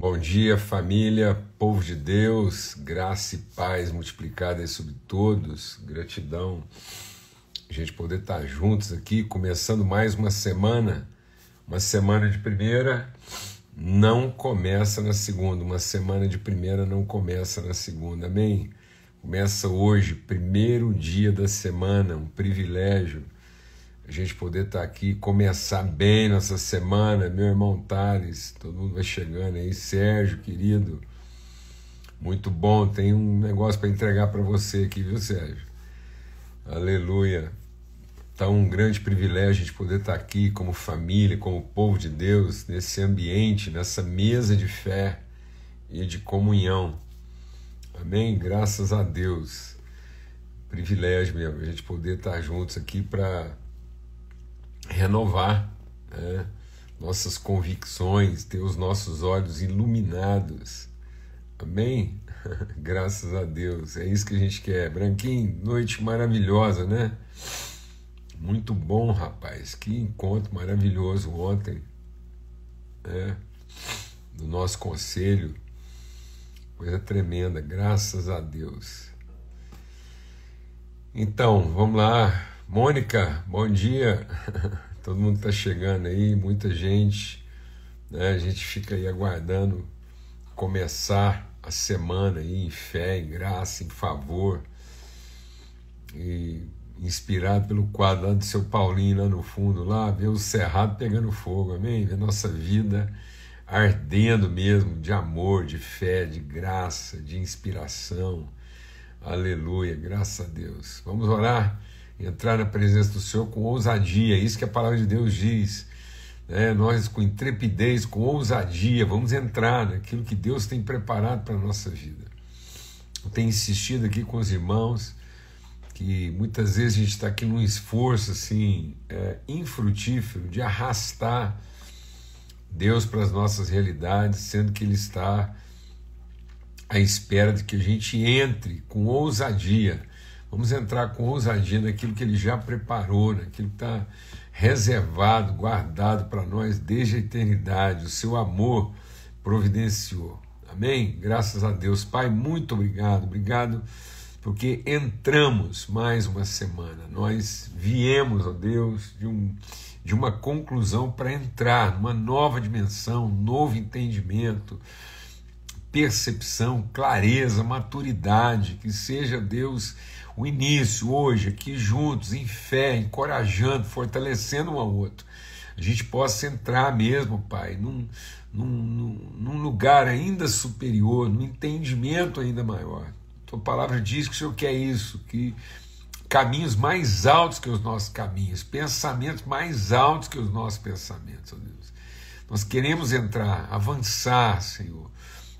Bom dia, família, povo de Deus, graça e paz multiplicadas sobre todos, gratidão, a gente poder estar juntos aqui, começando mais uma semana, uma semana de primeira não começa na segunda, uma semana de primeira não começa na segunda, amém? Começa hoje, primeiro dia da semana, um privilégio a gente poder estar aqui, começar bem nossa semana, meu irmão Thales, todo mundo vai chegando aí, Sérgio, querido, muito bom, tem um negócio para entregar para você aqui, viu, Sérgio? Aleluia. Então, um grande privilégio a gente poder estar aqui como família, como povo de Deus, nesse ambiente, nessa mesa de fé e de comunhão. Amém? Graças a Deus. Privilégio mesmo a gente poder estar juntos aqui para renovar né, nossas convicções, ter os nossos olhos iluminados. Amém? Graças a Deus. É isso que a gente quer. Branquinho, noite maravilhosa, né? Muito bom, rapaz. Que encontro maravilhoso ontem. Né? Do nosso conselho. Coisa tremenda, graças a Deus. Então, vamos lá. Mônica, bom dia. Todo mundo está chegando aí, muita gente. Né? A gente fica aí aguardando começar a semana aí em fé, em graça, em favor. E inspirado pelo quadro lá do seu Paulinho lá no fundo, lá, ver o cerrado pegando fogo, amém? Ver nossa vida ardendo mesmo de amor, de fé, de graça, de inspiração. Aleluia, graças a Deus. Vamos orar entrar na presença do Senhor com ousadia, isso que a palavra de Deus diz. Né? Nós, com intrepidez, com ousadia, vamos entrar naquilo que Deus tem preparado para a nossa vida. Eu tenho insistido aqui com os irmãos que muitas vezes a gente está aqui num esforço assim é, infrutífero de arrastar Deus para as nossas realidades, sendo que Ele está à espera de que a gente entre com ousadia Vamos entrar com ousadia naquilo que ele já preparou, naquilo que está reservado, guardado para nós desde a eternidade. O seu amor providenciou. Amém? Graças a Deus. Pai, muito obrigado. Obrigado porque entramos mais uma semana. Nós viemos, ó Deus, de, um, de uma conclusão para entrar numa nova dimensão, um novo entendimento, percepção, clareza, maturidade. Que seja, Deus o início hoje, aqui juntos, em fé, encorajando, fortalecendo um ao outro. A gente possa entrar mesmo, Pai, num, num, num lugar ainda superior, num entendimento ainda maior. Tua palavra diz que o Senhor quer isso, que caminhos mais altos que os nossos caminhos, pensamentos mais altos que os nossos pensamentos, ó Deus. Nós queremos entrar, avançar, Senhor,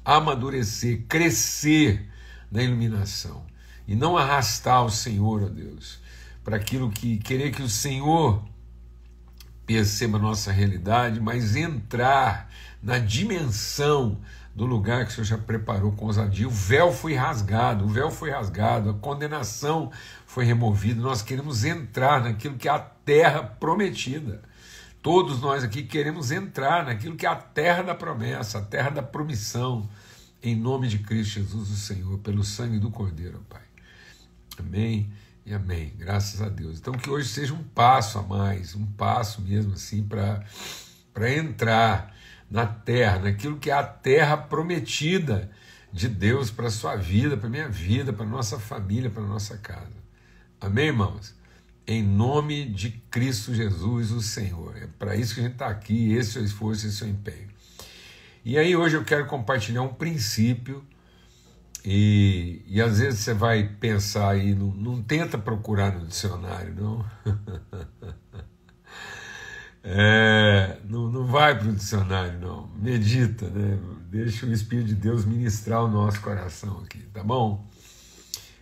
amadurecer, crescer na iluminação e não arrastar o Senhor, ó Deus, para aquilo que querer que o Senhor perceba a nossa realidade, mas entrar na dimensão do lugar que o Senhor já preparou com ousadia. O véu foi rasgado, o véu foi rasgado, a condenação foi removida. Nós queremos entrar naquilo que é a terra prometida. Todos nós aqui queremos entrar naquilo que é a terra da promessa, a terra da promissão, em nome de Cristo Jesus, o Senhor, pelo sangue do Cordeiro, Pai. Amém e amém. Graças a Deus. Então que hoje seja um passo a mais, um passo mesmo assim para entrar na terra, naquilo que é a terra prometida de Deus para a sua vida, para a minha vida, para a nossa família, para a nossa casa. Amém, irmãos? Em nome de Cristo Jesus, o Senhor. É para isso que a gente está aqui, esse é o esforço, esse é o empenho. E aí hoje eu quero compartilhar um princípio e, e às vezes você vai pensar aí, não, não tenta procurar no dicionário, não. é, não, não vai para o dicionário, não. Medita, né? Deixa o Espírito de Deus ministrar o nosso coração aqui, tá bom?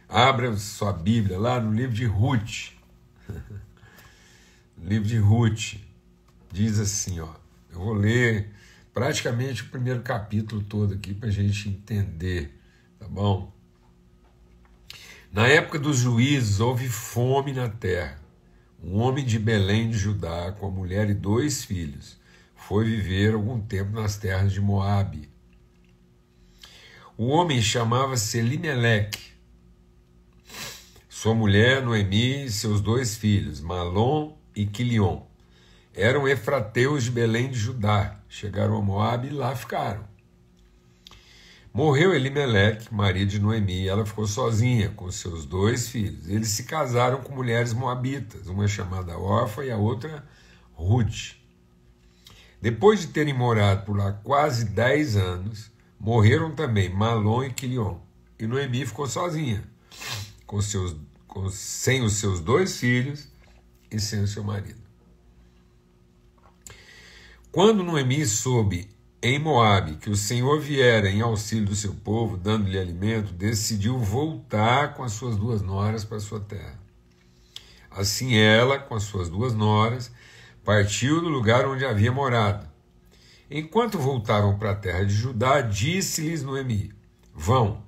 Abra sua Bíblia lá no livro de Ruth. livro de Ruth diz assim, ó. Eu vou ler praticamente o primeiro capítulo todo aqui para a gente entender Tá bom? Na época dos juízes houve fome na terra. Um homem de Belém de Judá, com a mulher e dois filhos, foi viver algum tempo nas terras de Moabe. O homem chamava-se Elimeleque. Sua mulher, Noemi, e seus dois filhos, Malom e Quilion, eram efrateus de Belém de Judá. Chegaram a Moabe e lá ficaram. Morreu Elimeleque, marido de Noemi, e ela ficou sozinha com seus dois filhos. Eles se casaram com mulheres moabitas, uma chamada Orfa e a outra Ruth. Depois de terem morado por lá quase dez anos, morreram também Malom e Quilion. E Noemi ficou sozinha, com seus, com, sem os seus dois filhos e sem o seu marido. Quando Noemi soube em Moabe que o Senhor viera em auxílio do seu povo, dando-lhe alimento, decidiu voltar com as suas duas noras para sua terra. Assim ela, com as suas duas noras, partiu do lugar onde havia morado. Enquanto voltavam para a terra de Judá, disse-lhes Noemi: Vão,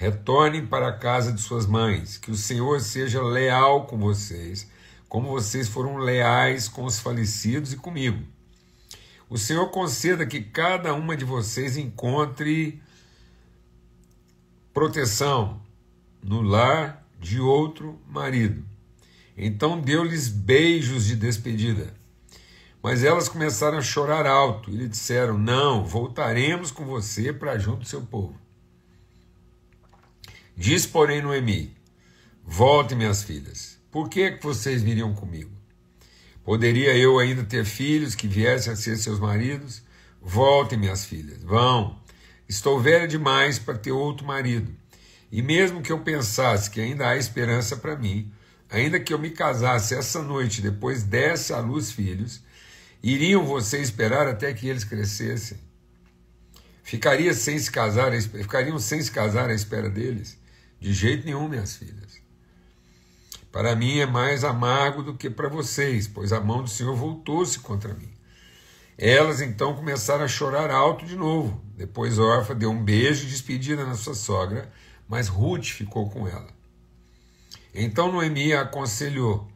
retornem para a casa de suas mães, que o Senhor seja leal com vocês, como vocês foram leais com os falecidos e comigo. O Senhor conceda que cada uma de vocês encontre proteção no lar de outro marido. Então deu-lhes beijos de despedida. Mas elas começaram a chorar alto e lhe disseram: Não, voltaremos com você para junto do seu povo. Diz, porém, Noemi: Volte, minhas filhas, por que, que vocês viriam comigo? Poderia eu ainda ter filhos que viessem a ser seus maridos? Voltem, minhas filhas, vão. Estou velha demais para ter outro marido. E mesmo que eu pensasse que ainda há esperança para mim, ainda que eu me casasse essa noite depois desse à luz filhos, iriam vocês esperar até que eles crescessem? Ficaria sem se casar, ficariam sem se casar à espera deles? De jeito nenhum, minhas filhas. Para mim é mais amargo do que para vocês, pois a mão do Senhor voltou-se contra mim. Elas então começaram a chorar alto de novo. Depois Orfa deu um beijo de despedida na sua sogra, mas Ruth ficou com ela. Então Noemi a aconselhou: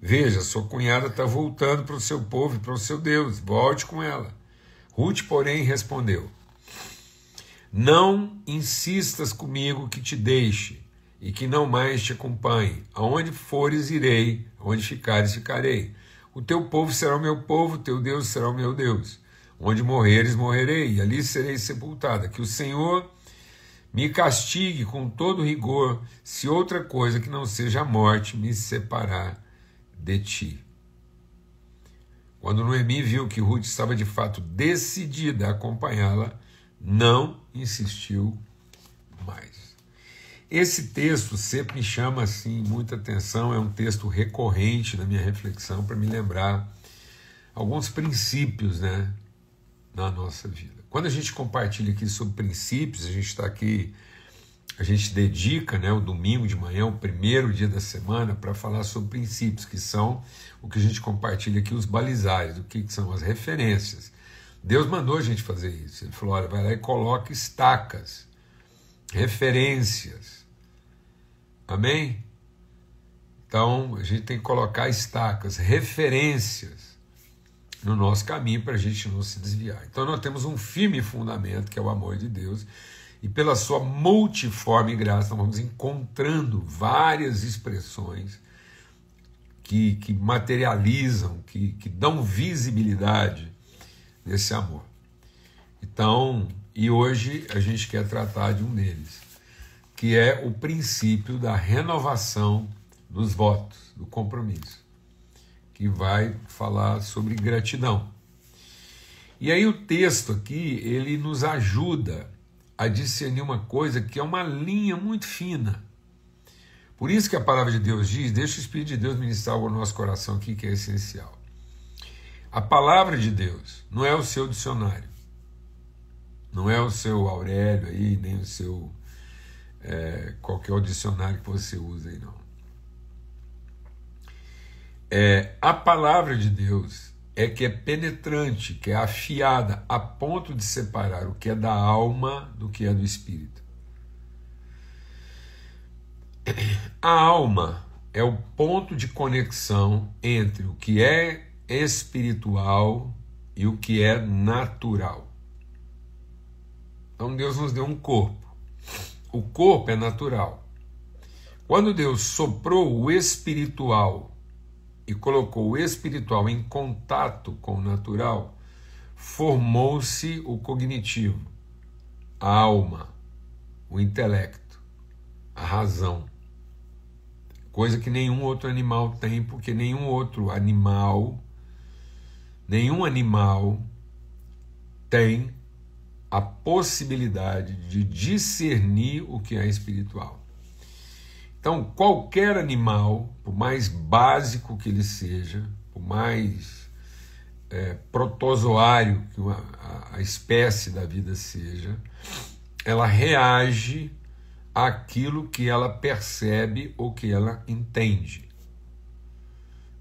Veja, sua cunhada está voltando para o seu povo e para o seu Deus, volte com ela. Ruth, porém, respondeu: Não insistas comigo que te deixe e que não mais te acompanhe. Aonde fores, irei, aonde ficares, ficarei. O teu povo será o meu povo, o teu Deus será o meu Deus. Onde morreres, morrerei, e ali serei sepultada. Que o Senhor me castigue com todo rigor, se outra coisa que não seja a morte me separar de ti. Quando Noemi viu que Ruth estava de fato decidida a acompanhá-la, não insistiu mais. Esse texto sempre me chama assim muita atenção, é um texto recorrente na minha reflexão para me lembrar alguns princípios, né, na nossa vida. Quando a gente compartilha aqui sobre princípios, a gente está aqui, a gente dedica, né, o domingo de manhã, o primeiro dia da semana, para falar sobre princípios, que são o que a gente compartilha aqui, os balizares, o que são as referências. Deus mandou a gente fazer isso. Ele falou: olha, vai lá e coloca estacas, referências Amém? Então a gente tem que colocar estacas, referências no nosso caminho para a gente não se desviar. Então nós temos um firme fundamento que é o amor de Deus e pela sua multiforme graça nós vamos encontrando várias expressões que, que materializam, que, que dão visibilidade nesse amor. Então, e hoje a gente quer tratar de um deles que é o princípio da renovação dos votos, do compromisso, que vai falar sobre gratidão. E aí o texto aqui, ele nos ajuda a discernir uma coisa que é uma linha muito fina. Por isso que a palavra de Deus diz, deixa o Espírito de Deus ministrar o nosso coração aqui, que é essencial. A palavra de Deus não é o seu dicionário, não é o seu Aurélio aí, nem o seu é, qualquer dicionário que você usa aí, não. É, a palavra de Deus é que é penetrante, que é afiada a ponto de separar o que é da alma do que é do espírito. A alma é o ponto de conexão entre o que é espiritual e o que é natural. Então Deus nos deu um corpo o corpo é natural. Quando Deus soprou o espiritual e colocou o espiritual em contato com o natural, formou-se o cognitivo, a alma, o intelecto, a razão. Coisa que nenhum outro animal tem, porque nenhum outro animal, nenhum animal tem a possibilidade de discernir o que é espiritual. Então, qualquer animal, por mais básico que ele seja, por mais é, protozoário que uma, a, a espécie da vida seja, ela reage àquilo que ela percebe ou que ela entende.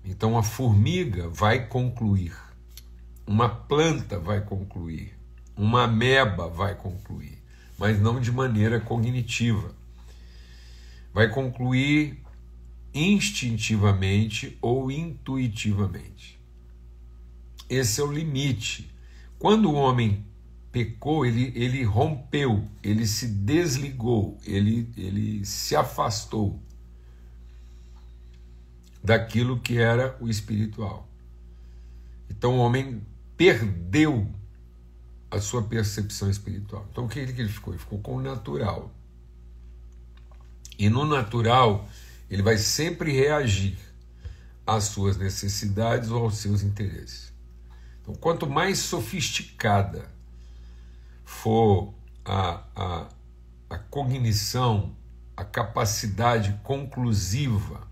Então, a formiga vai concluir, uma planta vai concluir, uma ameba vai concluir, mas não de maneira cognitiva. Vai concluir instintivamente ou intuitivamente. Esse é o limite. Quando o homem pecou, ele, ele rompeu, ele se desligou, ele, ele se afastou daquilo que era o espiritual. Então o homem perdeu a sua percepção espiritual. Então o que ele ficou? Ele ficou com o natural. E no natural, ele vai sempre reagir às suas necessidades ou aos seus interesses. Então, quanto mais sofisticada for a, a, a cognição, a capacidade conclusiva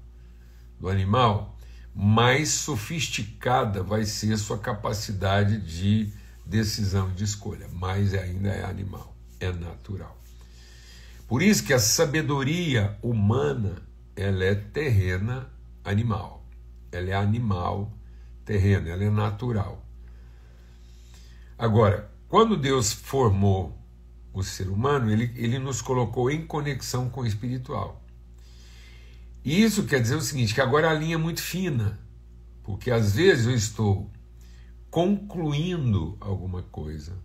do animal, mais sofisticada vai ser sua capacidade de decisão de escolha, mas ainda é animal, é natural. Por isso que a sabedoria humana, ela é terrena, animal. Ela é animal, terrena, ela é natural. Agora, quando Deus formou o ser humano, ele, ele nos colocou em conexão com o espiritual. E isso quer dizer o seguinte, que agora a linha é muito fina, porque às vezes eu estou concluindo alguma coisa,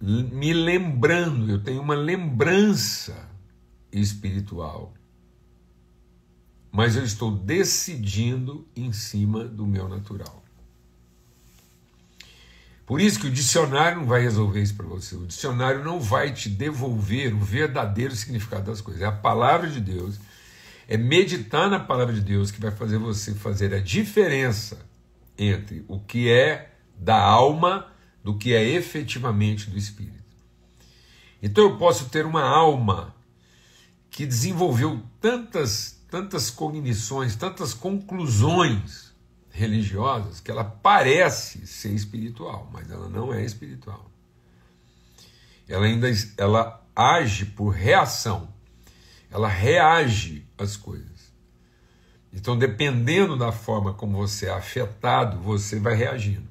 me lembrando, eu tenho uma lembrança espiritual, mas eu estou decidindo em cima do meu natural. Por isso que o dicionário não vai resolver isso para você. O dicionário não vai te devolver o verdadeiro significado das coisas. É a palavra de Deus, é meditar na palavra de Deus que vai fazer você fazer a diferença entre o que é da alma do que é efetivamente do espírito. Então eu posso ter uma alma que desenvolveu tantas, tantas cognições, tantas conclusões religiosas que ela parece ser espiritual, mas ela não é espiritual. Ela ainda ela age por reação. Ela reage às coisas. Então, dependendo da forma como você é afetado, você vai reagindo.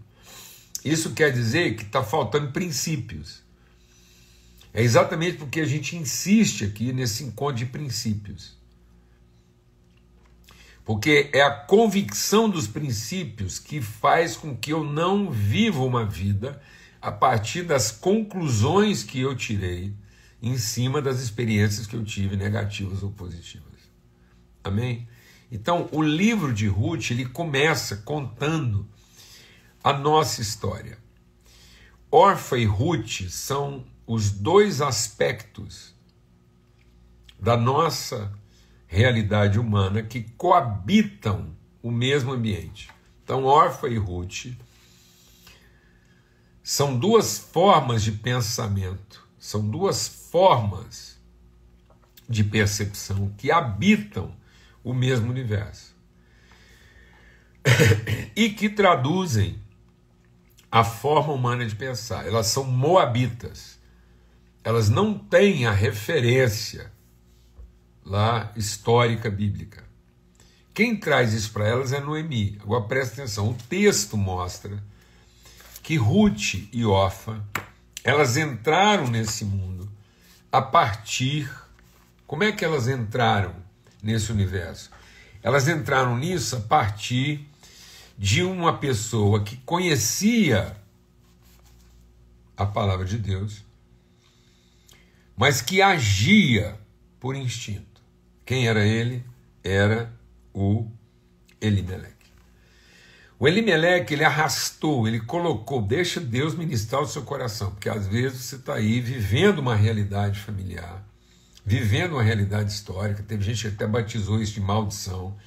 Isso quer dizer que está faltando princípios. É exatamente porque a gente insiste aqui nesse encontro de princípios. Porque é a convicção dos princípios que faz com que eu não viva uma vida a partir das conclusões que eu tirei em cima das experiências que eu tive, negativas ou positivas. Amém? Então, o livro de Ruth, ele começa contando a nossa história. Orfa e Ruth são os dois aspectos da nossa realidade humana que coabitam o mesmo ambiente. Então, Orfa e Ruth são duas formas de pensamento, são duas formas de percepção que habitam o mesmo universo. e que traduzem a forma humana de pensar. Elas são moabitas. Elas não têm a referência lá histórica bíblica. Quem traz isso para elas é Noemi. Agora presta atenção, o texto mostra que Ruth e Ofa, elas entraram nesse mundo a partir como é que elas entraram? nesse universo. Elas entraram nisso a partir de uma pessoa que conhecia a palavra de Deus, mas que agia por instinto. Quem era ele? Era o Elimeleque. O Elimeleque, ele arrastou, ele colocou, deixa Deus ministrar o seu coração, porque às vezes você está aí vivendo uma realidade familiar, vivendo uma realidade histórica, teve gente que até batizou isso de maldição,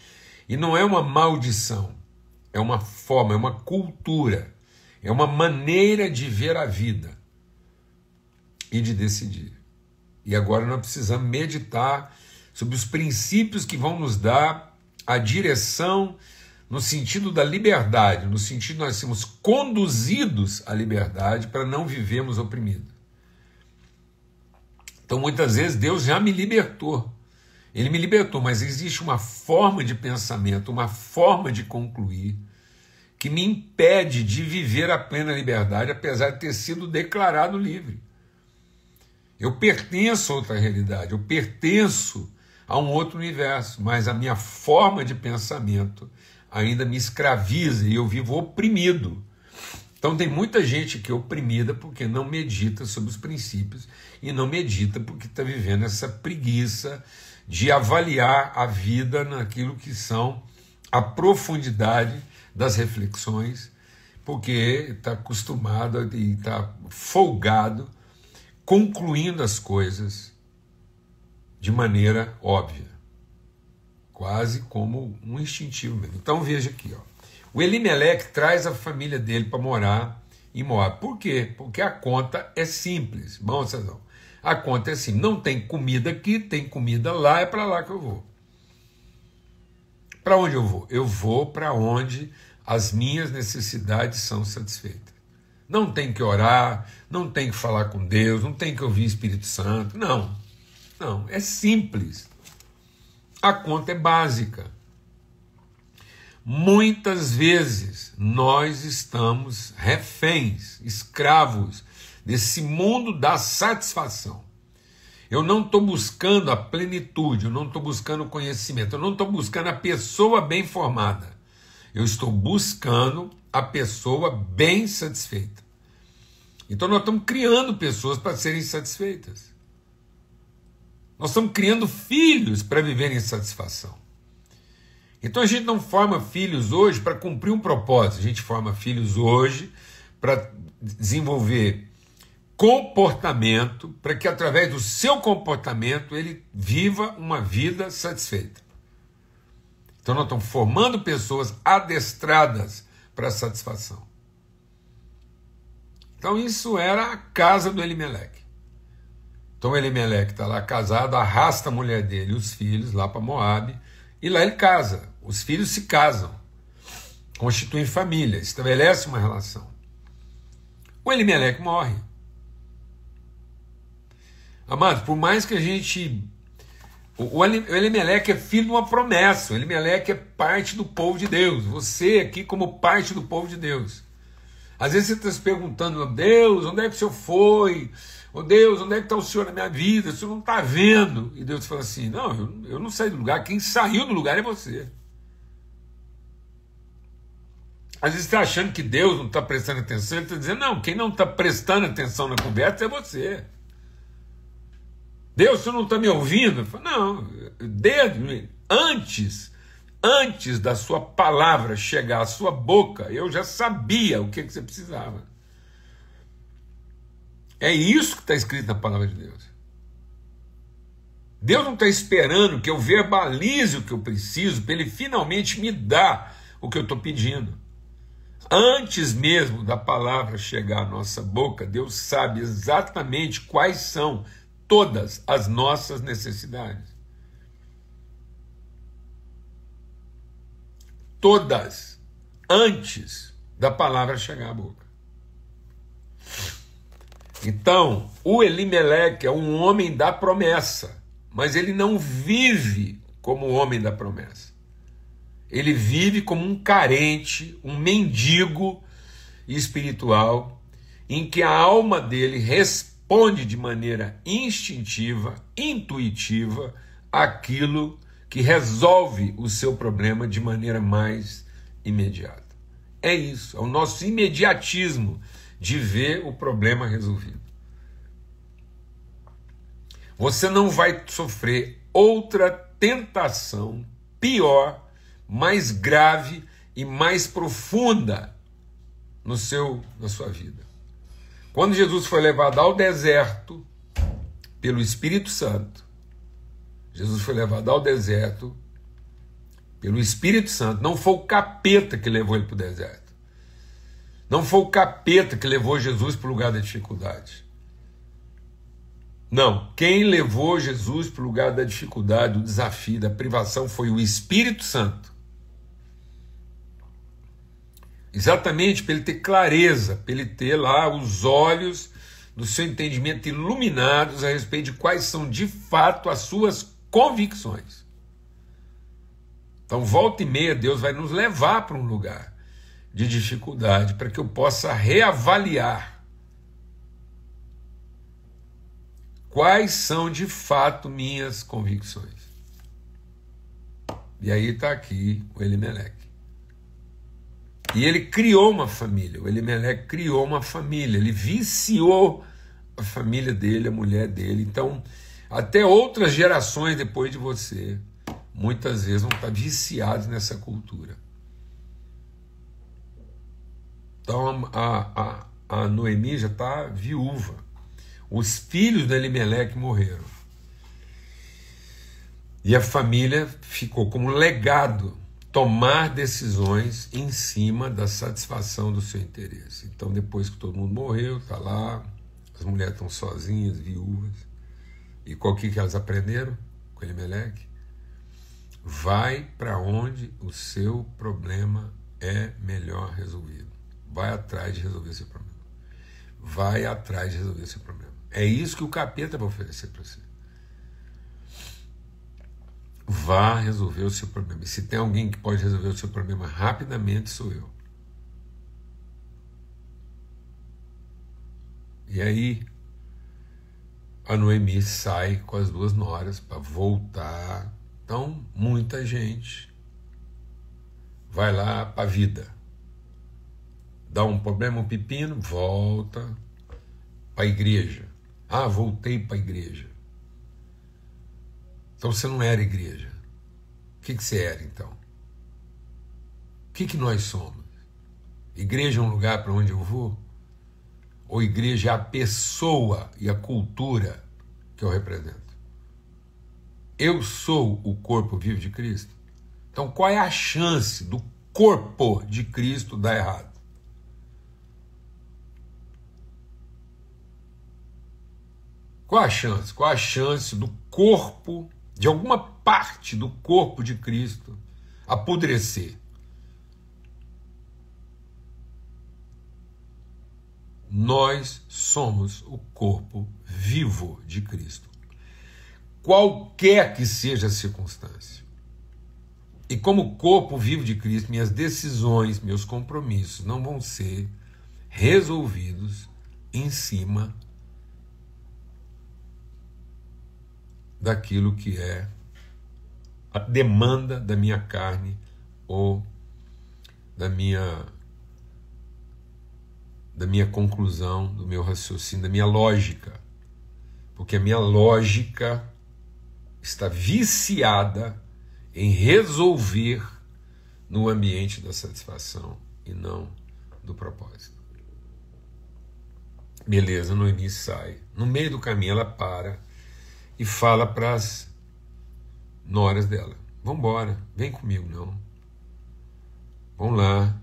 e não é uma maldição, é uma forma, é uma cultura, é uma maneira de ver a vida e de decidir. E agora nós precisamos meditar sobre os princípios que vão nos dar a direção no sentido da liberdade, no sentido de nós sermos conduzidos à liberdade para não vivermos oprimidos. Então muitas vezes Deus já me libertou. Ele me libertou, mas existe uma forma de pensamento, uma forma de concluir que me impede de viver a plena liberdade, apesar de ter sido declarado livre. Eu pertenço a outra realidade, eu pertenço a um outro universo, mas a minha forma de pensamento ainda me escraviza e eu vivo oprimido. Então tem muita gente que é oprimida porque não medita sobre os princípios e não medita porque está vivendo essa preguiça de avaliar a vida naquilo que são a profundidade das reflexões, porque está acostumado e está folgado, concluindo as coisas de maneira óbvia quase como um instintivo mesmo. Então veja aqui, ó. o Elimelec traz a família dele para morar em Moab. Por quê? Porque a conta é simples. Bom, Cezão, a conta é assim: não tem comida aqui, tem comida lá, é para lá que eu vou. Para onde eu vou? Eu vou para onde as minhas necessidades são satisfeitas. Não tem que orar, não tem que falar com Deus, não tem que ouvir Espírito Santo. Não. Não, é simples. A conta é básica. Muitas vezes nós estamos reféns, escravos desse mundo da satisfação. Eu não estou buscando a plenitude, eu não estou buscando o conhecimento, eu não estou buscando a pessoa bem formada. Eu estou buscando a pessoa bem satisfeita. Então nós estamos criando pessoas para serem satisfeitas. Nós estamos criando filhos para viverem em satisfação. Então a gente não forma filhos hoje para cumprir um propósito, a gente forma filhos hoje para desenvolver comportamento, para que através do seu comportamento ele viva uma vida satisfeita. Então nós estamos formando pessoas adestradas para a satisfação. Então isso era a casa do Elimeleque. Então Elimelec está lá casado, arrasta a mulher dele os filhos lá para Moab, e lá ele casa. Os filhos se casam, constituem família, estabelece uma relação. O Elimelec morre. Amado, por mais que a gente. O Elimelec é filho de uma promessa, o Elimelec é parte do povo de Deus. Você aqui, como parte do povo de Deus. Às vezes você está se perguntando, Deus, onde é que o senhor foi? oh Deus, onde é que está o Senhor na minha vida? O Senhor não está vendo. E Deus fala assim: Não, eu, eu não saí do lugar, quem saiu do lugar é você. Às vezes está achando que Deus não está prestando atenção, ele está dizendo: Não, quem não está prestando atenção na conversa é você. Deus, você não está me ouvindo? Falo, não, desde antes, antes da sua palavra chegar à sua boca, eu já sabia o que, que você precisava. É isso que está escrito na palavra de Deus. Deus não está esperando que eu verbalize o que eu preciso para Ele finalmente me dar o que eu estou pedindo. Antes mesmo da palavra chegar à nossa boca, Deus sabe exatamente quais são todas as nossas necessidades. Todas, antes da palavra chegar à boca. Então, o Elimeleque é um homem da promessa, mas ele não vive como homem da promessa. Ele vive como um carente, um mendigo espiritual, em que a alma dele responde de maneira instintiva, intuitiva, aquilo que resolve o seu problema de maneira mais imediata. É isso, é o nosso imediatismo de ver o problema resolvido. você não vai sofrer outra tentação pior, mais grave e mais profunda no seu na sua vida. Quando Jesus foi levado ao deserto pelo Espírito Santo, Jesus foi levado ao deserto pelo Espírito Santo. Não foi o capeta que levou ele para o deserto. Não foi o capeta que levou Jesus para o lugar da dificuldade. Não, quem levou Jesus para o lugar da dificuldade, do desafio, da privação foi o Espírito Santo. Exatamente para ele ter clareza, para ele ter lá os olhos do seu entendimento iluminados a respeito de quais são de fato as suas convicções. Então, volta e meia, Deus vai nos levar para um lugar de dificuldade para que eu possa reavaliar quais são de fato minhas convicções. E aí está aqui o Elimelec. E ele criou uma família, o Elimelec criou uma família, ele viciou a família dele, a mulher dele. Então, até outras gerações depois de você, muitas vezes vão estar viciados nessa cultura. Então a, a, a Noemi já está viúva. Os filhos de Elimelec morreram. E a família ficou como legado tomar decisões em cima da satisfação do seu interesse. Então, depois que todo mundo morreu, está lá, as mulheres estão sozinhas, viúvas. E qual que, que elas aprenderam com Elimelec? Vai para onde o seu problema é melhor resolvido. Vai atrás de resolver seu problema. Vai atrás de resolver seu problema. É isso que o capeta vai oferecer para você. Vá resolver o seu problema. E se tem alguém que pode resolver o seu problema rapidamente, sou eu. E aí, a Noemi sai com as duas noras para voltar. Então, muita gente vai lá para a vida. Dá um problema, um pepino, volta para a igreja. Ah, voltei para a igreja. Então você não era igreja. O que, que você era então? O que, que nós somos? Igreja é um lugar para onde eu vou? Ou igreja é a pessoa e a cultura que eu represento. Eu sou o corpo vivo de Cristo. Então, qual é a chance do corpo de Cristo dar errado? Qual a chance? Qual a chance do corpo, de alguma parte do corpo de Cristo, apodrecer? Nós somos o corpo vivo de Cristo. Qualquer que seja a circunstância. E como corpo vivo de Cristo, minhas decisões, meus compromissos não vão ser resolvidos em cima daquilo que é a demanda da minha carne ou da minha da minha conclusão, do meu raciocínio, da minha lógica. Porque a minha lógica está viciada em resolver no ambiente da satisfação e não do propósito. Beleza, Noemi sai. No meio do caminho ela para e fala para as noras dela: Vamos embora, vem comigo não. Vamos lá,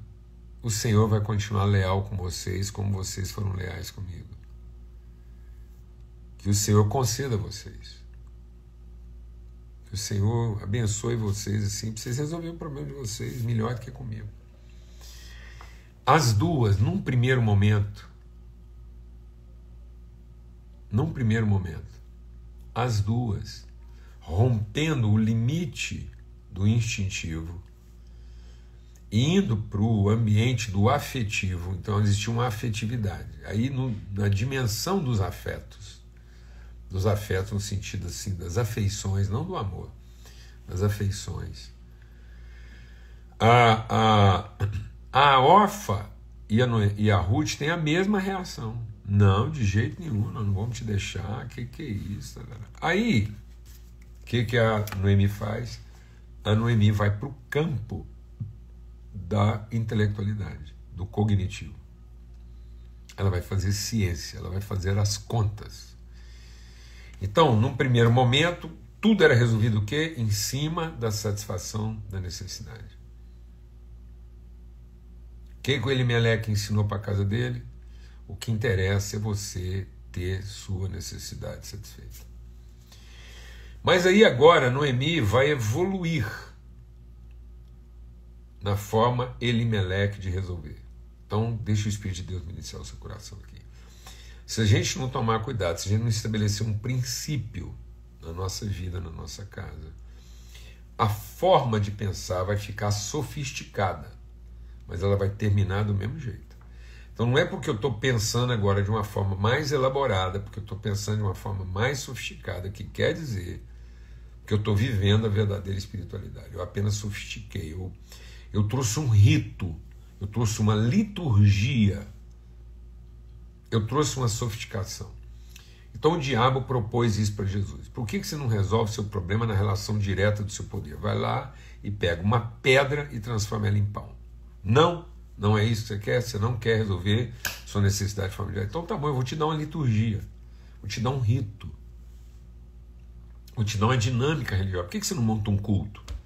o Senhor vai continuar leal com vocês como vocês foram leais comigo. Que o Senhor conceda a vocês. Que o Senhor abençoe vocês assim, para vocês resolverem o problema de vocês melhor do que comigo. As duas, num primeiro momento, num primeiro momento, as duas, rompendo o limite do instintivo, indo para o ambiente do afetivo, então existia uma afetividade. Aí no, na dimensão dos afetos, dos afetos no sentido assim das afeições, não do amor, das afeições. A, a, a Orfa e a, e a Ruth têm a mesma reação. Não, de jeito nenhum, nós não vamos te deixar. Que que é isso? Aí, o que, que a Noemi faz? A Noemi vai para o campo da intelectualidade, do cognitivo. Ela vai fazer ciência, ela vai fazer as contas. Então, num primeiro momento, tudo era resolvido o quê? Em cima da satisfação da necessidade. O que, o Elimelec ensinou para a casa dele? O que interessa é você ter sua necessidade satisfeita. Mas aí agora Noemi vai evoluir na forma Elimelec de resolver. Então, deixa o Espírito de Deus iniciar o seu coração aqui. Se a gente não tomar cuidado, se a gente não estabelecer um princípio na nossa vida, na nossa casa, a forma de pensar vai ficar sofisticada, mas ela vai terminar do mesmo jeito. Então não é porque eu estou pensando agora de uma forma mais elaborada, porque eu estou pensando de uma forma mais sofisticada, que quer dizer que eu estou vivendo a verdadeira espiritualidade. Eu apenas sofistiquei, eu, eu trouxe um rito, eu trouxe uma liturgia, eu trouxe uma sofisticação. Então o diabo propôs isso para Jesus. Por que, que você não resolve seu problema na relação direta do seu poder? Vai lá e pega uma pedra e transforma ela em pão. Não, não é isso que você quer, você não quer resolver sua necessidade familiar. Então tá bom, eu vou te dar uma liturgia, vou te dar um rito, vou te dar uma dinâmica religiosa. Por que, que você não monta um culto?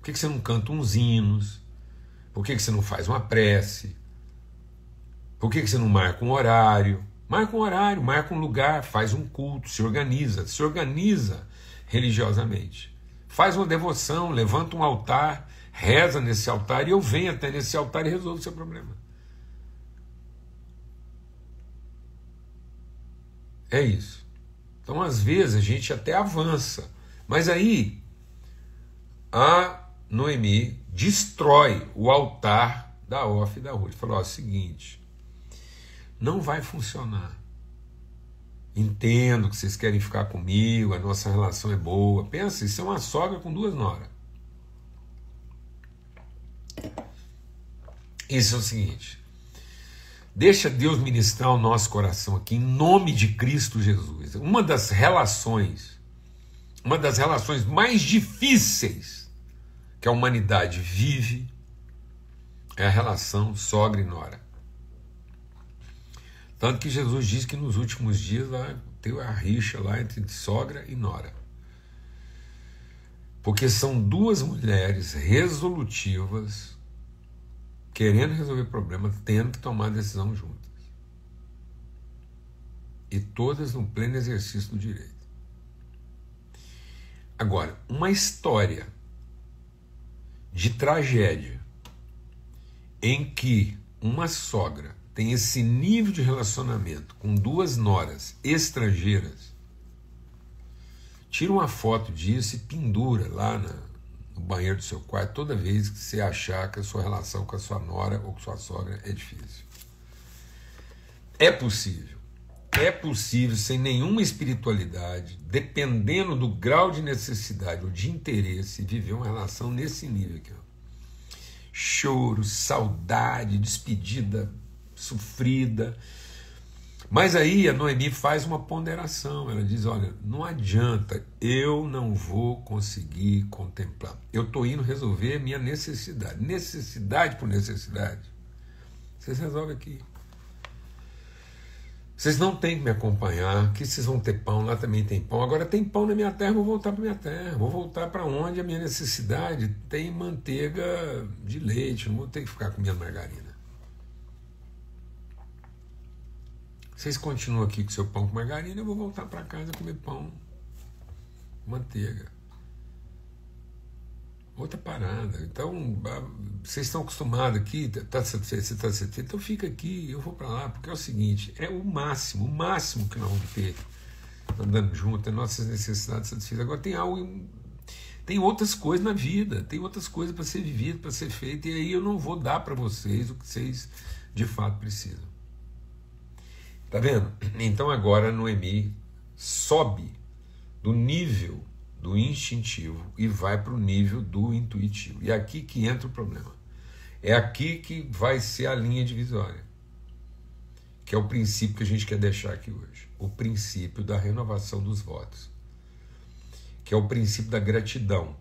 Por que, que você não canta uns hinos? Por que, que você não faz uma prece? Por que, que você não marca um horário? Marca um horário, marca um lugar, faz um culto, se organiza, se organiza religiosamente. Faz uma devoção, levanta um altar, reza nesse altar e eu venho até nesse altar e resolvo o seu problema. É isso. Então, às vezes, a gente até avança, mas aí a Noemi destrói o altar da Off e da Ruth. Falou: ó, o seguinte, não vai funcionar. Entendo que vocês querem ficar comigo, a nossa relação é boa. Pensa, isso é uma sogra com duas noras. Isso é o seguinte: deixa Deus ministrar o nosso coração aqui em nome de Cristo Jesus. Uma das relações, uma das relações mais difíceis que a humanidade vive é a relação sogra e nora. Tanto que Jesus diz que nos últimos dias vai ter a rixa lá entre sogra e nora. Porque são duas mulheres resolutivas, querendo resolver problemas, tendo que tomar decisão juntas. E todas no pleno exercício do direito. Agora, uma história de tragédia em que uma sogra tem esse nível de relacionamento com duas noras estrangeiras, tira uma foto disso e pendura lá na, no banheiro do seu quarto toda vez que você achar que a sua relação com a sua nora ou com sua sogra é difícil. É possível. É possível, sem nenhuma espiritualidade, dependendo do grau de necessidade ou de interesse, viver uma relação nesse nível aqui. Ó. Choro, saudade, despedida sofrida. Mas aí a Noemi faz uma ponderação. Ela diz: Olha, não adianta, eu não vou conseguir contemplar. Eu estou indo resolver minha necessidade. Necessidade por necessidade. Vocês resolvem aqui. Vocês não têm que me acompanhar, aqui vocês vão ter pão, lá também tem pão. Agora tem pão na minha terra, vou voltar para minha terra. Vou voltar para onde a minha necessidade tem manteiga de leite, não vou ter que ficar comendo margarina. Vocês continuam aqui com seu pão com margarina, eu vou voltar para casa comer pão, manteiga. Outra parada. Então, vocês estão acostumados aqui, tá satisfeito, você está satisfeito, então fica aqui, eu vou para lá, porque é o seguinte, é o máximo, o máximo que nós vamos ter andando junto, é nossas necessidades satisfeitas. Agora tem algo, tem outras coisas na vida, tem outras coisas para ser vivido, para ser feito, e aí eu não vou dar para vocês o que vocês de fato precisam. Tá vendo? Então agora Noemi sobe do nível do instintivo e vai para o nível do intuitivo. E é aqui que entra o problema. É aqui que vai ser a linha divisória. que é o princípio que a gente quer deixar aqui hoje. O princípio da renovação dos votos, que é o princípio da gratidão,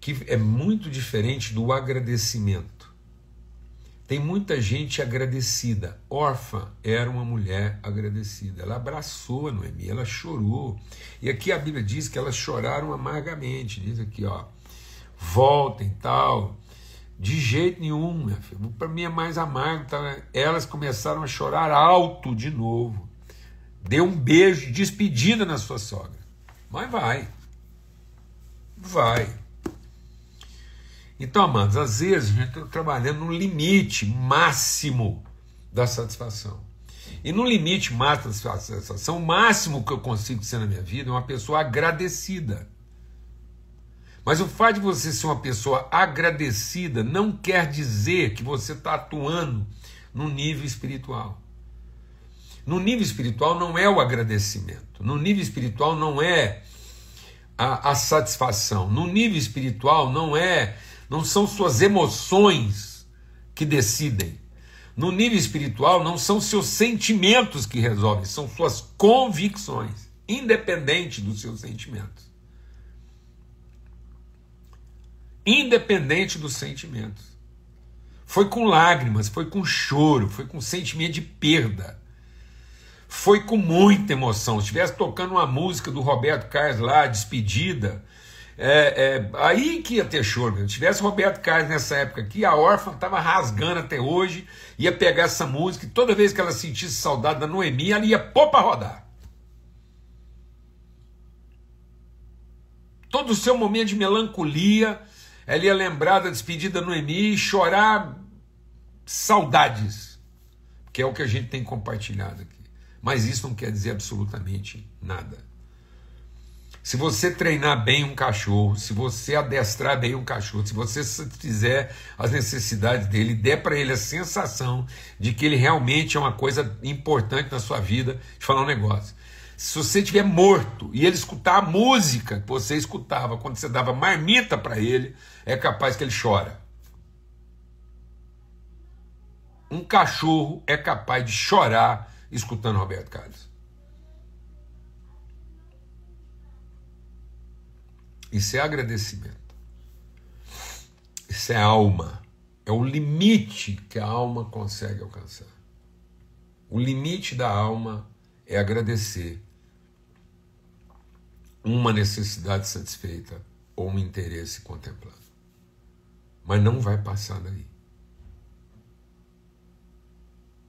que é muito diferente do agradecimento. Tem muita gente agradecida. Órfã era uma mulher agradecida. Ela abraçou a Noemi, ela chorou. E aqui a Bíblia diz que elas choraram amargamente. Diz aqui, ó, voltem tal. De jeito nenhum. Para mim é mais amargo. Tá? Elas começaram a chorar alto de novo. Deu um beijo, despedida na sua sogra. Mas vai. Vai. Então, amados, às vezes a gente está trabalhando no limite máximo da satisfação. E no limite máximo da satisfação, o máximo que eu consigo ser na minha vida é uma pessoa agradecida. Mas o fato de você ser uma pessoa agradecida não quer dizer que você está atuando no nível espiritual. No nível espiritual não é o agradecimento. No nível espiritual não é a, a satisfação. No nível espiritual não é não são suas emoções que decidem. No nível espiritual, não são seus sentimentos que resolvem, são suas convicções, independente dos seus sentimentos. Independente dos sentimentos. Foi com lágrimas, foi com choro, foi com sentimento de perda. Foi com muita emoção. Se estivesse tocando uma música do Roberto Carlos lá, despedida, é, é, aí que ia ter choro. Se tivesse Roberto Carlos nessa época aqui, a órfã estava rasgando até hoje, ia pegar essa música e toda vez que ela sentisse saudade da Noemi, ela ia pôr para rodar. Todo o seu momento de melancolia, ela ia lembrar da despedida da Noemi e chorar saudades, que é o que a gente tem compartilhado aqui. Mas isso não quer dizer absolutamente nada. Se você treinar bem um cachorro, se você adestrar bem um cachorro, se você fizer as necessidades dele, der para ele a sensação de que ele realmente é uma coisa importante na sua vida, de falar um negócio. Se você estiver morto e ele escutar a música que você escutava quando você dava marmita para ele, é capaz que ele chora. Um cachorro é capaz de chorar escutando Roberto Carlos. Isso é agradecimento. Isso é alma. É o limite que a alma consegue alcançar. O limite da alma é agradecer uma necessidade satisfeita ou um interesse contemplado. Mas não vai passar daí.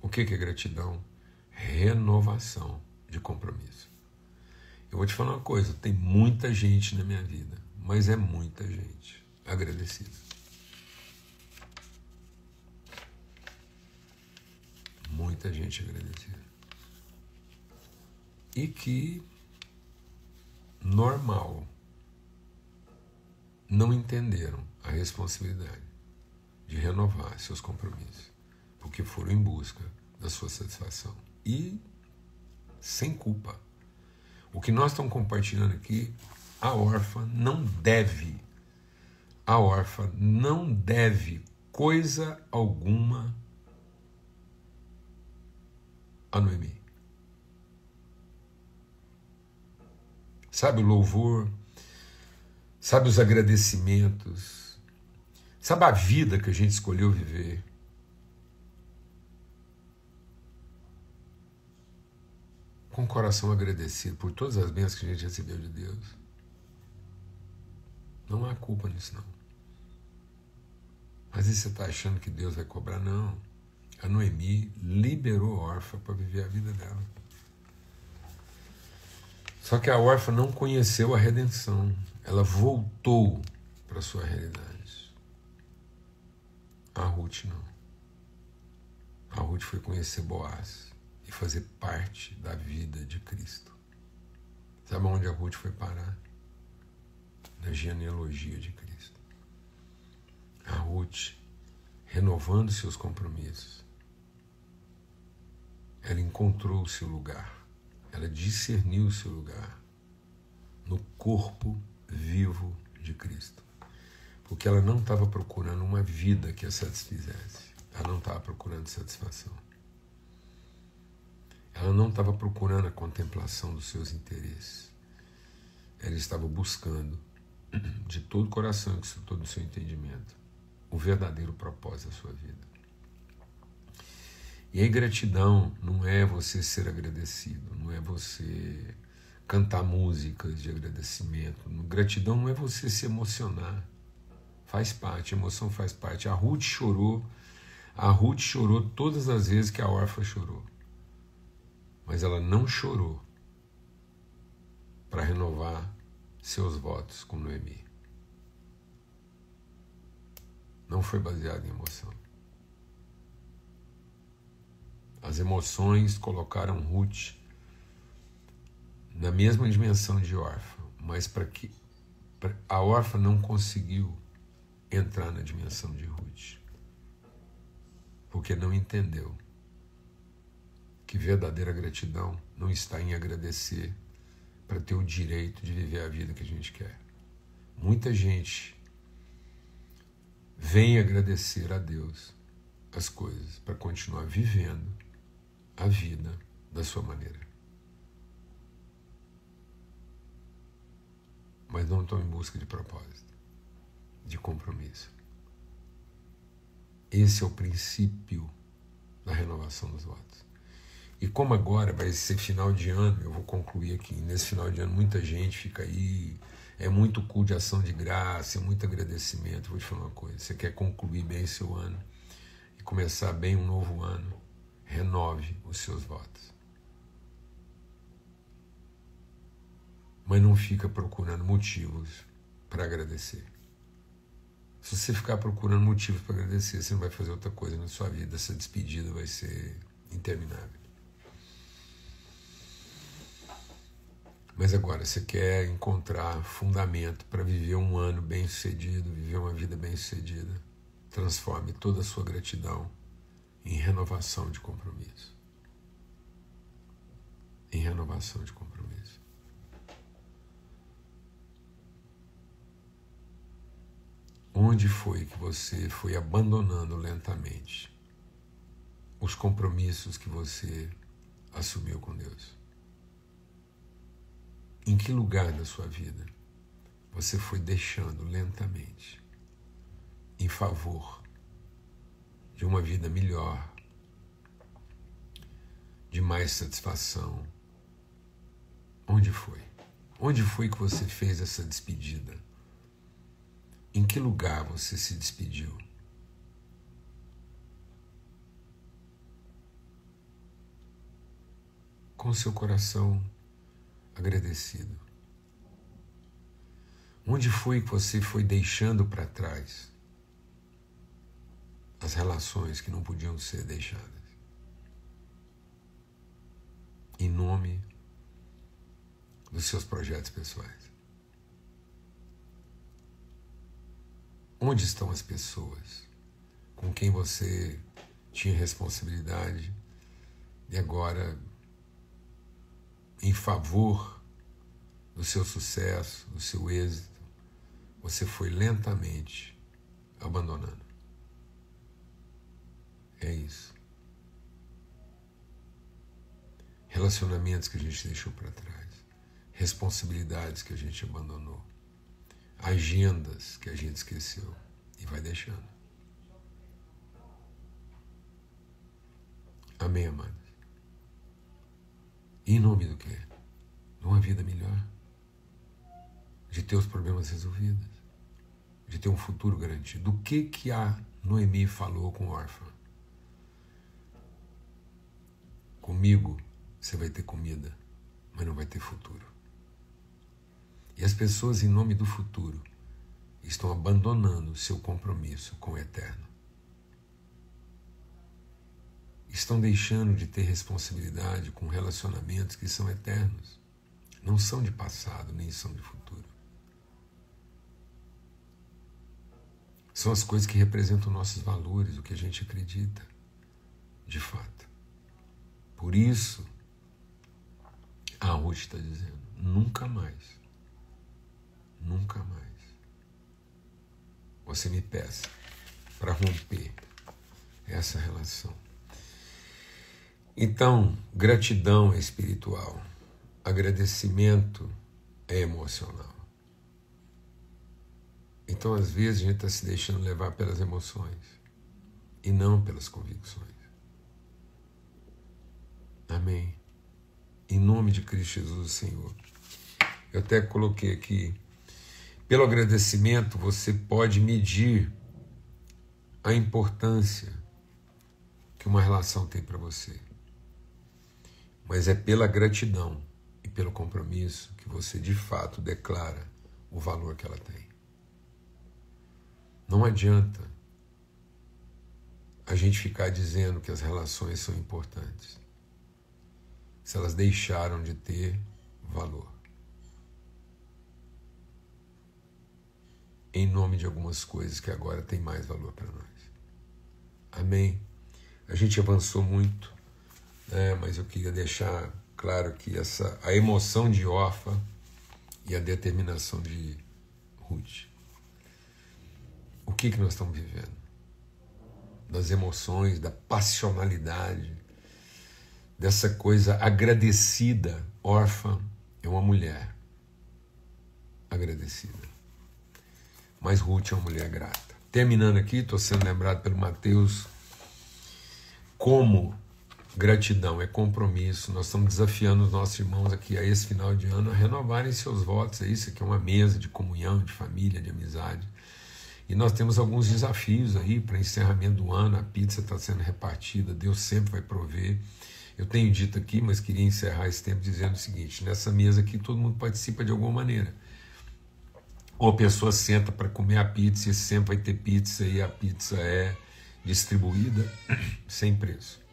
O que é gratidão? Renovação de compromisso. Eu vou te falar uma coisa: tem muita gente na minha vida, mas é muita gente agradecida. Muita gente agradecida. E que, normal, não entenderam a responsabilidade de renovar seus compromissos, porque foram em busca da sua satisfação e sem culpa. O que nós estamos compartilhando aqui, a órfã não deve, a órfã não deve coisa alguma a Noemi. Sabe o louvor, sabe os agradecimentos, sabe a vida que a gente escolheu viver. Com o coração agradecido por todas as bênçãos que a gente recebeu de Deus. Não há culpa nisso, não. Mas e você está achando que Deus vai cobrar? Não. A Noemi liberou a órfã para viver a vida dela. Só que a órfã não conheceu a redenção. Ela voltou para a sua realidade. A Ruth não. A Ruth foi conhecer Boaz e fazer parte da vida de Cristo. Sabe onde a Ruth foi parar? Na genealogia de Cristo. A Ruth, renovando seus compromissos, ela encontrou o seu lugar, ela discerniu o seu lugar no corpo vivo de Cristo. Porque ela não estava procurando uma vida que a satisfizesse, ela não estava procurando satisfação Ela não estava procurando a contemplação dos seus interesses. Ela estava buscando, de todo o coração, de todo o seu entendimento, o verdadeiro propósito da sua vida. E aí, gratidão não é você ser agradecido, não é você cantar músicas de agradecimento. Gratidão não é você se emocionar. Faz parte, emoção faz parte. A Ruth chorou, a Ruth chorou todas as vezes que a órfã chorou. Mas ela não chorou para renovar seus votos com Noemi. Não foi baseado em emoção. As emoções colocaram Ruth na mesma dimensão de órfã, mas para que a órfã não conseguiu entrar na dimensão de Ruth, porque não entendeu que verdadeira gratidão não está em agradecer para ter o direito de viver a vida que a gente quer. Muita gente vem agradecer a Deus as coisas para continuar vivendo a vida da sua maneira. Mas não estão em busca de propósito, de compromisso. Esse é o princípio da renovação dos votos. E como agora vai ser final de ano, eu vou concluir aqui. Nesse final de ano, muita gente fica aí, é muito culto de ação de graça, é muito agradecimento. Vou te falar uma coisa: você quer concluir bem seu ano e começar bem um novo ano, renove os seus votos. Mas não fica procurando motivos para agradecer. Se você ficar procurando motivos para agradecer, você não vai fazer outra coisa na sua vida. Essa despedida vai ser interminável. Mas agora, você quer encontrar fundamento para viver um ano bem sucedido, viver uma vida bem sucedida, transforme toda a sua gratidão em renovação de compromisso. Em renovação de compromisso. Onde foi que você foi abandonando lentamente os compromissos que você assumiu com Deus? Em que lugar da sua vida você foi deixando lentamente em favor de uma vida melhor, de mais satisfação? Onde foi? Onde foi que você fez essa despedida? Em que lugar você se despediu? Com seu coração agradecido? Onde foi que você foi deixando para trás as relações que não podiam ser deixadas? Em nome dos seus projetos pessoais. Onde estão as pessoas com quem você tinha responsabilidade e agora em favor do seu sucesso, do seu êxito, você foi lentamente abandonando. É isso. Relacionamentos que a gente deixou para trás, responsabilidades que a gente abandonou, agendas que a gente esqueceu e vai deixando. Amém, amado? Em nome do quê? De uma vida melhor. De ter os problemas resolvidos. De ter um futuro garantido. Do que que a Noemi falou com o? Comigo você vai ter comida, mas não vai ter futuro. E as pessoas, em nome do futuro, estão abandonando seu compromisso com o eterno. Estão deixando de ter responsabilidade com relacionamentos que são eternos. Não são de passado, nem são de futuro. São as coisas que representam nossos valores, o que a gente acredita, de fato. Por isso, a Ruth está dizendo: nunca mais, nunca mais você me peça para romper essa relação. Então, gratidão é espiritual, agradecimento é emocional. Então, às vezes, a gente está se deixando levar pelas emoções e não pelas convicções. Amém. Em nome de Cristo Jesus, Senhor. Eu até coloquei aqui. Pelo agradecimento, você pode medir a importância que uma relação tem para você. Mas é pela gratidão e pelo compromisso que você de fato declara o valor que ela tem. Não adianta a gente ficar dizendo que as relações são importantes se elas deixaram de ter valor. Em nome de algumas coisas que agora têm mais valor para nós. Amém. A gente avançou muito, né, mas eu queria deixar claro que essa, a emoção de Orfa e a determinação de Ruth. O que, que nós estamos vivendo? Das emoções, da passionalidade, dessa coisa agradecida, órfã, é uma mulher agradecida. Mas Ruth é uma mulher grata. Terminando aqui, estou sendo lembrado pelo Mateus como gratidão é compromisso. Nós estamos desafiando os nossos irmãos aqui a esse final de ano a renovarem seus votos. É isso aqui é uma mesa de comunhão, de família, de amizade. E nós temos alguns desafios aí para encerramento do ano. A pizza está sendo repartida, Deus sempre vai prover. Eu tenho dito aqui, mas queria encerrar esse tempo dizendo o seguinte: nessa mesa aqui todo mundo participa de alguma maneira. Ou a pessoa senta para comer a pizza e sempre vai ter pizza e a pizza é distribuída sem preço.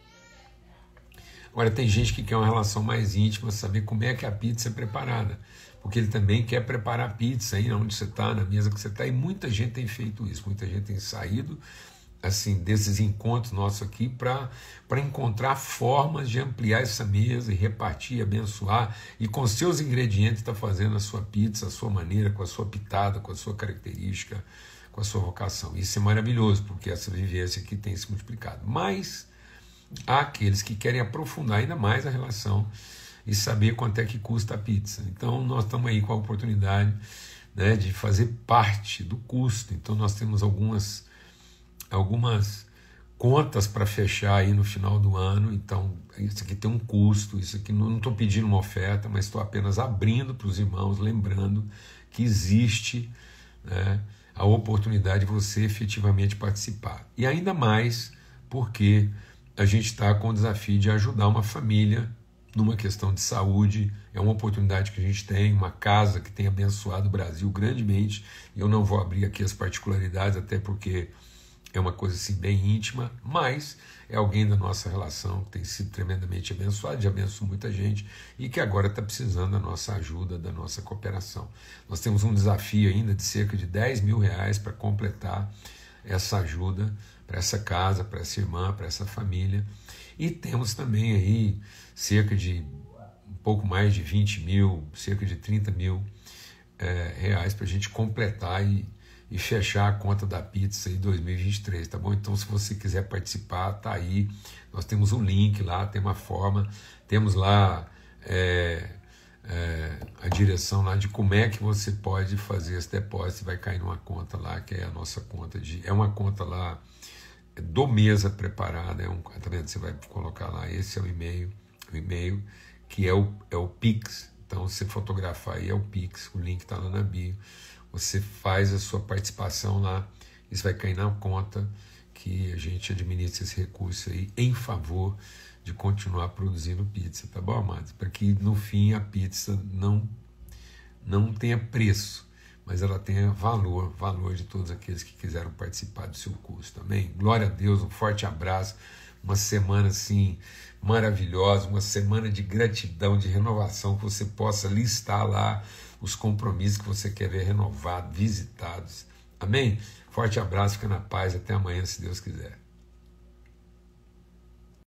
Agora, tem gente que quer uma relação mais íntima, saber como é que a pizza é preparada. Porque ele também quer preparar a pizza aí onde você está, na mesa que você está. E muita gente tem feito isso, muita gente tem saído assim desses encontros nossos aqui para encontrar formas de ampliar essa mesa e repartir, abençoar e com seus ingredientes está fazendo a sua pizza, a sua maneira, com a sua pitada, com a sua característica, com a sua vocação. Isso é maravilhoso porque essa vivência aqui tem se multiplicado. Mas há aqueles que querem aprofundar ainda mais a relação e saber quanto é que custa a pizza. Então nós estamos aí com a oportunidade né, de fazer parte do custo. Então nós temos algumas algumas contas para fechar aí no final do ano, então isso aqui tem um custo, isso aqui não estou pedindo uma oferta, mas estou apenas abrindo para os irmãos, lembrando que existe né, a oportunidade de você efetivamente participar. E ainda mais porque a gente está com o desafio de ajudar uma família numa questão de saúde, é uma oportunidade que a gente tem, uma casa que tem abençoado o Brasil grandemente. Eu não vou abrir aqui as particularidades, até porque é uma coisa assim bem íntima, mas é alguém da nossa relação que tem sido tremendamente abençoado, já abençoou muita gente e que agora está precisando da nossa ajuda, da nossa cooperação. Nós temos um desafio ainda de cerca de 10 mil reais para completar essa ajuda para essa casa, para essa irmã, para essa família. E temos também aí cerca de um pouco mais de 20 mil, cerca de 30 mil é, reais para a gente completar e e fechar a conta da pizza em 2023, tá bom? Então, se você quiser participar, tá aí. Nós temos um link lá, tem uma forma, temos lá é, é, a direção lá de como é que você pode fazer esse depósito. Vai cair numa conta lá, que é a nossa conta de. É uma conta lá do mesa preparada. É um, tá vendo? Você vai colocar lá, esse é o e-mail, o e-mail, que é o, é o Pix. Então, você fotografar aí, é o Pix, o link está lá na bio você faz a sua participação lá, isso vai cair na conta que a gente administra esse recurso aí em favor de continuar produzindo pizza, tá bom, amados? Para que no fim a pizza não não tenha preço, mas ela tenha valor, valor de todos aqueles que quiseram participar do seu curso, amém? Glória a Deus, um forte abraço, uma semana assim maravilhosa, uma semana de gratidão, de renovação, que você possa listar lá os compromissos que você quer ver renovados, visitados. Amém? Forte abraço, fica na paz, até amanhã, se Deus quiser.